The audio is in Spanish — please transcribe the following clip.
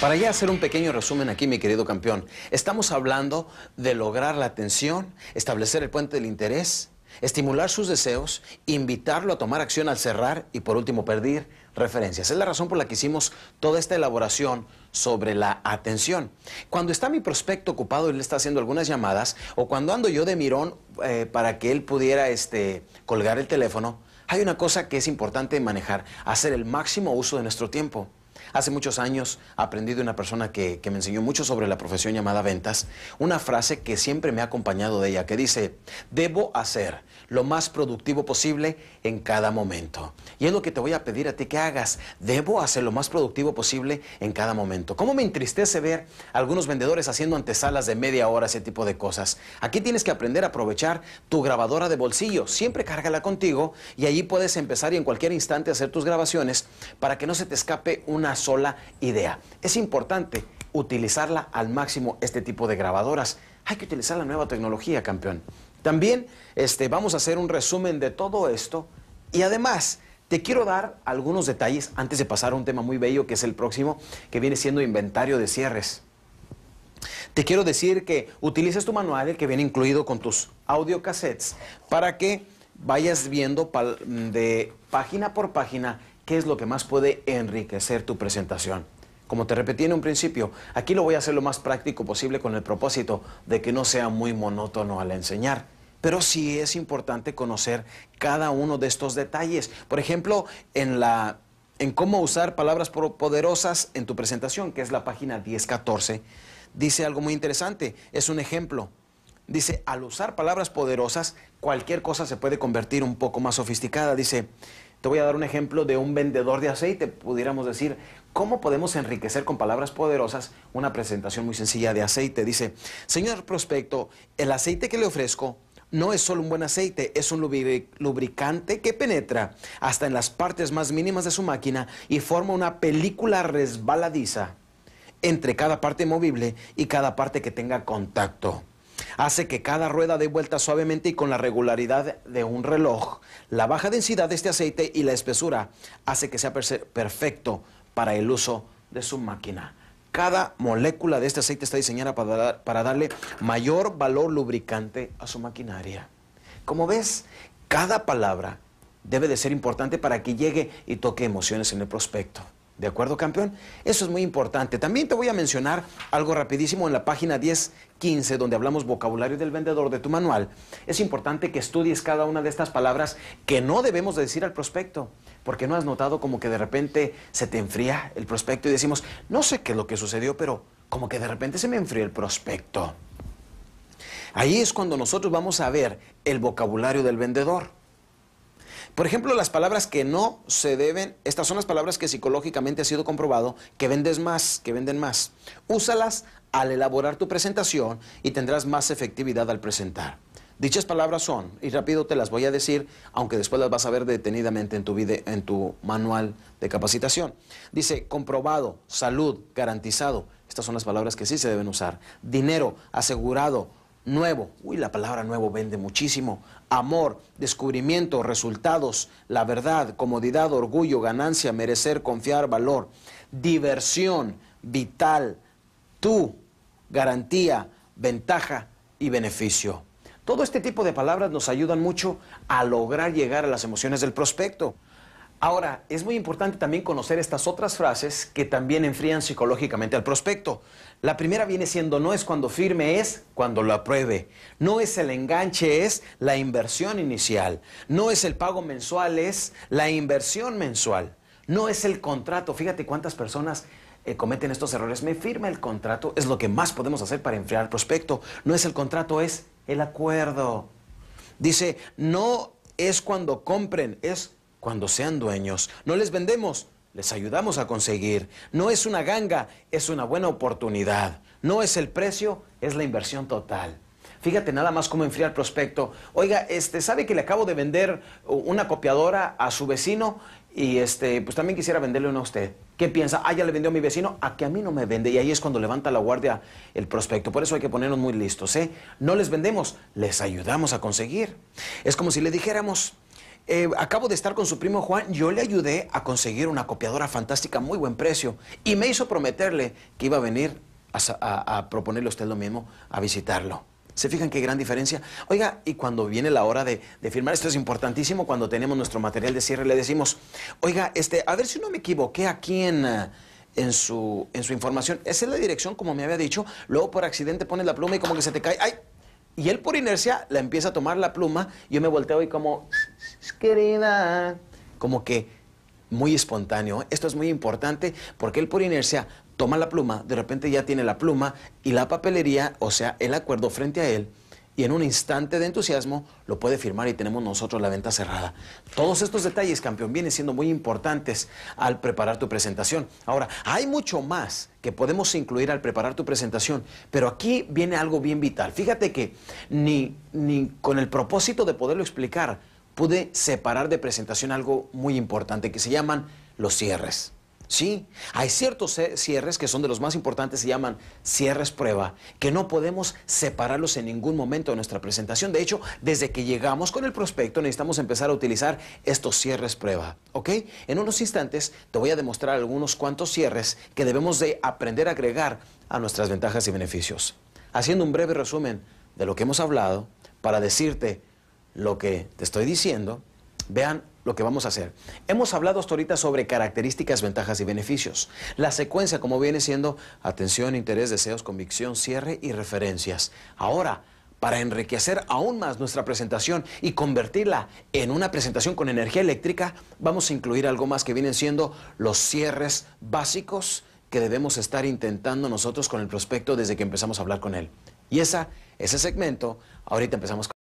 Para ya hacer un pequeño resumen aquí, mi querido campeón, estamos hablando de lograr la atención, establecer el puente del interés, estimular sus deseos, invitarlo a tomar acción al cerrar y por último pedir referencias. Es la razón por la que hicimos toda esta elaboración sobre la atención. Cuando está mi prospecto ocupado y le está haciendo algunas llamadas o cuando ando yo de mirón eh, para que él pudiera este, colgar el teléfono, hay una cosa que es importante manejar, hacer el máximo uso de nuestro tiempo. Hace muchos años aprendí de una persona que, me enseñó mucho sobre la profesión llamada ventas, una frase que siempre me ha acompañado de ella, que dice, debo hacer lo más productivo posible en cada momento. Y es lo que te voy a pedir a ti que hagas, debo hacer lo más productivo posible en cada momento. ¿Cómo me entristece ver algunos vendedores haciendo antesalas de media hora, ese tipo de cosas? Aquí tienes que aprender a aprovechar tu grabadora de bolsillo, siempre cárgala contigo y allí puedes empezar y en cualquier instante hacer tus grabaciones para que no se te escape una sola idea. Es importante utilizarla al máximo este tipo de grabadoras. Hay que utilizar la nueva tecnología, campeón. También este, vamos a hacer un resumen de todo esto y además te quiero dar algunos detalles antes de pasar a un tema muy bello que es el próximo, que viene siendo inventario de cierres. Te quiero decir que utilices tu manual, que viene incluido con tus audiocassettes, para que vayas viendo de página por página qué es lo que más puede enriquecer tu presentación. Como te repetí en un principio, aquí lo voy a hacer lo más práctico posible con el propósito de que no sea muy monótono al enseñar. Pero sí es importante conocer cada uno de estos detalles. Por ejemplo, en, la, en cómo usar palabras poderosas en tu presentación, que es la página 1014, dice algo muy interesante. Es un ejemplo. Dice, al usar palabras poderosas, cualquier cosa se puede convertir un poco más sofisticada. Dice, te voy a dar un ejemplo de un vendedor de aceite, pudiéramos decir, ¿cómo podemos enriquecer con palabras poderosas una presentación muy sencilla de aceite? Dice, señor prospecto, el aceite que le ofrezco no es solo un buen aceite, es un lubricante que penetra hasta en las partes más mínimas de su máquina y forma una película resbaladiza entre cada parte movible y cada parte que tenga contacto hace que cada rueda dé vuelta suavemente y con la regularidad de un reloj. La baja densidad de este aceite y la espesura hace que sea perfecto para el uso de su máquina. Cada molécula de este aceite está diseñada para, para darle mayor valor lubricante a su maquinaria. Como ves, cada palabra debe de ser importante para que llegue y toque emociones en el prospecto. ¿De acuerdo, campeón? Eso es muy importante. También te voy a mencionar algo rapidísimo en la página 1015, donde hablamos vocabulario del vendedor de tu manual. Es importante que estudies cada una de estas palabras que no debemos decir al prospecto, porque no has notado como que de repente se te enfría el prospecto y decimos, no sé qué es lo que sucedió, pero como que de repente se me enfrió el prospecto. Ahí es cuando nosotros vamos a ver el vocabulario del vendedor. Por ejemplo, las palabras que no se deben, estas son las palabras que psicológicamente ha sido comprobado que vendes más, que venden más. Úsalas al elaborar tu presentación y tendrás más efectividad al presentar. Dichas palabras son, y rápido te las voy a decir, aunque después las vas a ver detenidamente en tu, en tu manual de capacitación. Dice, comprobado, salud, garantizado. Estas son las palabras que sí se deben usar. Dinero, asegurado, nuevo. Uy, la palabra nuevo vende muchísimo. Amor, descubrimiento, resultados, la verdad, comodidad, orgullo, ganancia, merecer, confiar, valor. Diversión, vital, tú, garantía, ventaja y beneficio. Todo este tipo de palabras nos ayudan mucho a lograr llegar a las emociones del prospecto. Ahora, es muy importante también conocer estas otras frases que también enfrían psicológicamente al prospecto. La primera viene siendo no es cuando firme, es cuando lo apruebe. No es el enganche, es la inversión inicial. No es el pago mensual, es la inversión mensual. No es el contrato. Fíjate cuántas personas eh, cometen estos errores. Me firma el contrato, es lo que más podemos hacer para enfriar al prospecto. No es el contrato, es el acuerdo. Dice, no es cuando compren, es cuando sean dueños. No les vendemos, les ayudamos a conseguir. No es una ganga, es una buena oportunidad. No es el precio, es la inversión total. Fíjate nada más cómo enfría el prospecto. Oiga, este, ¿sabe que le acabo de vender una copiadora a su vecino? Y este, pues también quisiera venderle una a usted. ¿Qué piensa? Ah, ya le vendió a mi vecino, a que a mí no me vende. Y ahí es cuando levanta la guardia el prospecto. Por eso hay que ponernos muy listos, ¿eh? No les vendemos, les ayudamos a conseguir. Es como si le dijéramos, eh, acabo de estar con su primo Juan, yo le ayudé a conseguir una copiadora fantástica muy buen precio y me hizo prometerle que iba a venir a, proponerle a usted lo mismo, a visitarlo. ¿Se fijan qué gran diferencia? Oiga, y cuando viene la hora de, firmar, esto es importantísimo, cuando tenemos nuestro material de cierre, le decimos, oiga, este, a ver si no me equivoqué aquí en, en, su, en su información. Esa es la dirección, como me había dicho. Luego por accidente pones la pluma y como que se te cae. ¡Ay! Y él por inercia la empieza a tomar la pluma. Yo me volteo y como, querida, como que muy espontáneo. Esto es muy importante porque él por inercia toma la pluma, de repente ya tiene la pluma y la papelería, o sea, el acuerdo frente a él y en un instante de entusiasmo lo puede firmar y tenemos nosotros la venta cerrada. Todos estos detalles, campeón, vienen siendo muy importantes al preparar tu presentación. Ahora, hay mucho más que podemos incluir al preparar tu presentación, pero aquí viene algo bien vital. Fíjate que ni, ni con el propósito de poderlo explicar, pude separar de presentación algo muy importante que se llaman los cierres. Sí, hay ciertos cierres que son de los más importantes, se llaman cierres prueba, que no podemos separarlos en ningún momento de nuestra presentación. De hecho, desde que llegamos con el prospecto necesitamos empezar a utilizar estos cierres prueba, ¿ok? En unos instantes te voy a demostrar algunos cuantos cierres que debemos de aprender a agregar a nuestras ventajas y beneficios. Haciendo un breve resumen de lo que hemos hablado, para decirte lo que te estoy diciendo, vean lo que vamos a hacer. Hemos hablado hasta ahorita sobre características, ventajas y beneficios. La secuencia, como viene siendo atención, interés, deseos, convicción, cierre y referencias. Ahora, para enriquecer aún más nuestra presentación y convertirla en una presentación con energía eléctrica, vamos a incluir algo más que vienen siendo los cierres básicos que debemos estar intentando nosotros con el prospecto desde que empezamos a habbar con él. Y esa, ese segmento, ahorita empezamos con...